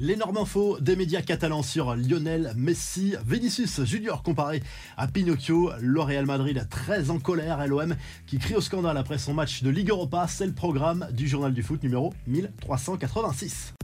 L'énorme info des médias catalans sur Lionel Messi, Vinicius Junior comparé à Pinocchio, le Real Madrid très en colère, l'OM qui crie au scandale après son match de Ligue Europa, c'est le programme du journal du foot numéro 1386.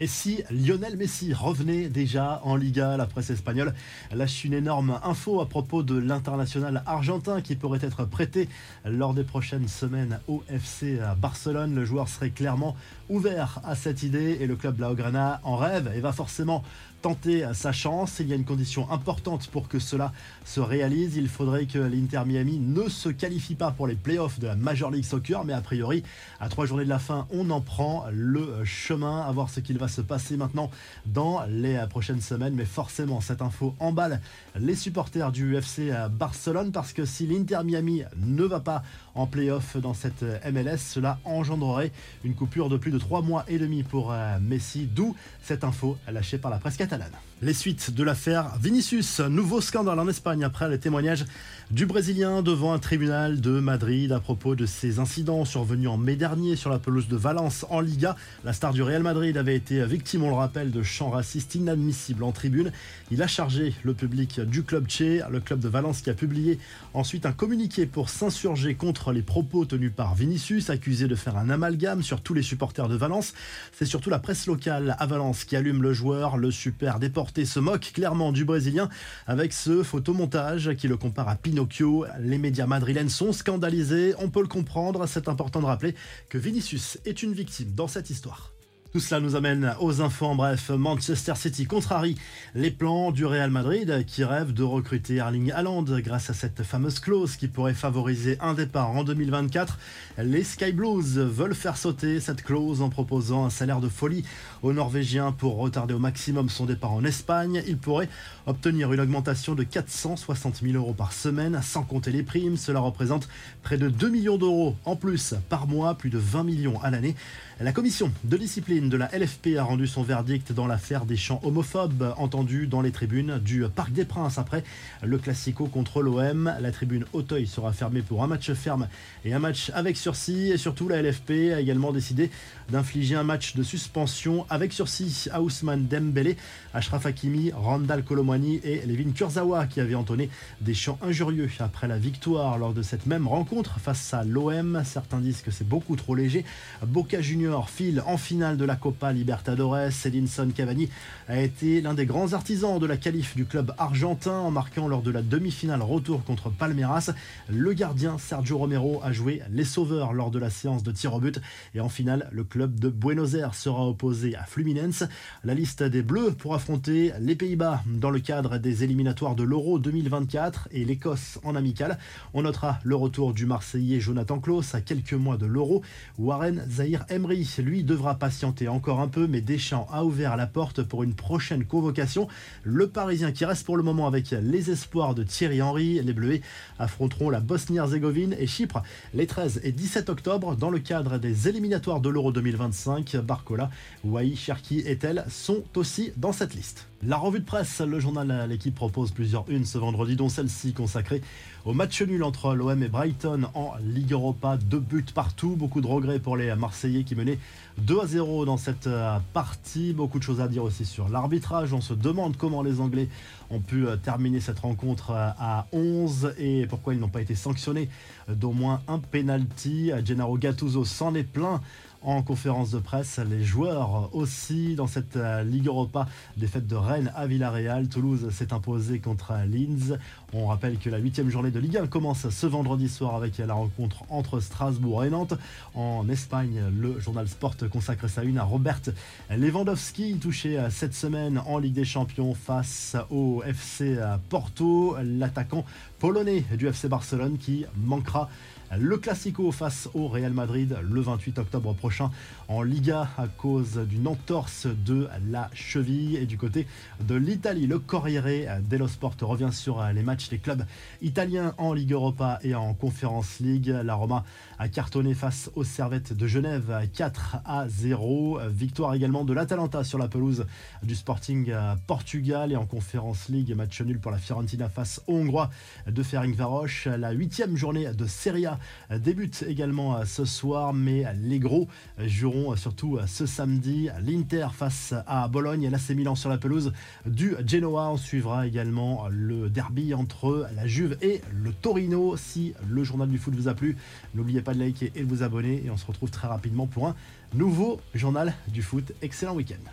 Et si Lionel Messi revenait déjà en Liga, la presse espagnole lâche une énorme info à propos de l'international argentin qui pourrait être prêté lors des prochaines semaines au FC Barcelone. Le joueur serait clairement ouvert à cette idée et le club Blaugrana en rêve et va forcément tenter sa chance. Il y a une condition importante pour que cela se réalise. Il faudrait que l'Inter Miami ne se qualifie pas pour les playoffs de la Major League Soccer, mais a priori, à trois journées de la fin, on en prend le chemin. À voir ce qu'il va se passer maintenant dans les prochaines semaines. Mais forcément, cette info emballe les supporters du FC Barcelone parce que si l'Inter Miami ne va pas en playoff dans cette MLS, cela engendrerait une coupure de plus de trois mois et demi pour euh, Messi, d'où cette info lâchée par la presse Les suites de l'affaire Vinicius, nouveau scandale en Espagne après les témoignages du Brésilien devant un tribunal de Madrid à propos de ces incidents survenus en mai dernier sur la pelouse de Valence en Liga. La star du Real Madrid avait été victime, on le rappelle, de chants racistes inadmissibles en tribune. Il a chargé le public du club Che, le club de Valence qui a publié ensuite un communiqué pour s'insurger contre les propos tenus par Vinicius, accusé de faire un amalgame sur tous les supporters de Valence. C'est surtout la presse locale à Valence qui allume le joueur, le super déporté se moque clairement du Brésilien avec ce photomontage qui le compare à Pinocchio. Les médias madrilènes sont scandalisés, on peut le comprendre, c'est important de rappeler que Vinicius est une victime dans cette histoire. Tout cela nous amène aux infos. En bref, Manchester City contrarie les plans du Real Madrid qui rêve de recruter Erling Haaland grâce à cette fameuse clause qui pourrait favoriser un départ en 2024. Les Sky Blues veulent faire sauter cette clause en proposant un salaire de folie aux Norvégiens pour retarder au maximum son départ en Espagne. Il pourrait obtenir une augmentation de 460 000 euros par semaine sans compter les primes. Cela représente près de 2 millions d'euros en plus par mois, plus de 20 millions à l'année. La commission de discipline de la LFP a rendu son verdict dans l'affaire des chants homophobes entendus dans les tribunes du Parc des Princes. Après le Classico contre l'OM, la tribune Auteuil sera fermée pour un match ferme et un match avec sursis. Et surtout, la LFP a également décidé d'infliger un match de suspension avec sursis à Ousmane Dembélé, Ashraf Hakimi, Randall Colomwani et Levin Kurzawa qui avaient entonné des chants injurieux après la victoire lors de cette même rencontre face à l'OM. Certains disent que c'est beaucoup trop léger. Boca Junior file en finale de la Copa Libertadores. Edinson Cavani a été l'un des grands artisans de la qualif du club argentin en marquant lors de la demi-finale retour contre Palmeiras. Le gardien Sergio Romero a joué les sauveurs lors de la séance de tir au but et en finale, le club de Buenos Aires sera opposé à Fluminense. La liste des Bleus pour affronter les Pays-Bas dans le cadre des éliminatoires de l'Euro 2024 et l'Écosse en amical. On notera le retour du Marseillais Jonathan Klaus à quelques mois de l'Euro. Warren Zahir Emery, lui, devra patienter encore un peu, mais Deschamps a ouvert la porte pour une prochaine convocation. Le Parisien qui reste pour le moment avec les espoirs de Thierry Henry. Les Bleus affronteront la Bosnie-Herzégovine et Chypre les 13 et 17 octobre dans le cadre des éliminatoires de l'Euro 2025. Barcola, Wai, Cherki et Tel sont aussi dans cette liste. La revue de presse, le journal L'équipe propose plusieurs unes ce vendredi, dont celle-ci consacrée au match nul entre l'OM et Brighton en Ligue Europa. Deux buts partout, beaucoup de regrets pour les Marseillais qui menaient 2 à 0 dans cette euh, partie. Beaucoup de choses à dire aussi sur l'arbitrage. On se demande comment les Anglais ont pu euh, terminer cette rencontre euh, à 11 et pourquoi ils n'ont pas été sanctionnés d'au moins un penalty. Gennaro Gattuso s'en est plein en conférence de presse. Les joueurs aussi dans cette Ligue Europa, défaite de Rennes à Villarreal. Toulouse s'est imposé contre Linz. On rappelle que la huitième journée de Ligue 1 commence ce vendredi soir avec la rencontre entre Strasbourg et Nantes. En Espagne, le journal Sport consacre sa une à Robert Lewandowski, touché cette semaine en Ligue des Champions face au FC Porto. L'attaquant polonais du FC Barcelone qui manquera le Classico face au Real Madrid le 28 octobre prochain en Liga à cause d'une entorse de la cheville. Et du côté de l'Italie, le Corriere dello Sport revient sur les matchs des clubs italiens en Ligue Europa et en Conference League. La Roma a cartonné face aux Servettes de Genève 4 à 0. Victoire également de l'Atalanta sur la pelouse du Sporting Portugal et en Conference League. Match nul pour la Fiorentina face aux Hongrois de Ferencvaros. La huitième journée de Serie A débute également ce soir, mais les gros joueront surtout ce samedi. L'Inter face à Bologne, l'AC Milan sur la pelouse du Genoa. On suivra également le derby entre la Juve et le Torino. Si le journal du foot vous a plu, n'oubliez pas de liker et de vous abonner. Et on se retrouve très rapidement pour un nouveau journal du foot. Excellent week-end.